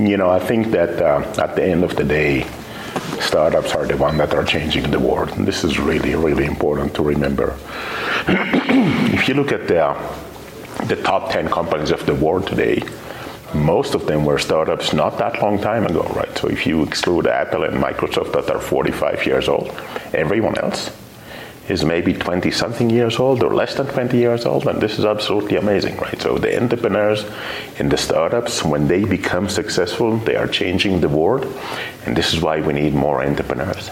You know, I think that uh, at the end of the day, startups are the ones that are changing the world. And this is really, really important to remember. if you look at the, the top 10 companies of the world today, most of them were startups not that long time ago, right? So if you exclude Apple and Microsoft that are 45 years old, everyone else is maybe 20 something years old or less than 20 years old, and this is absolutely amazing, right? So the entrepreneurs in the startups, when they become successful, they are changing the world, and this is why we need more entrepreneurs.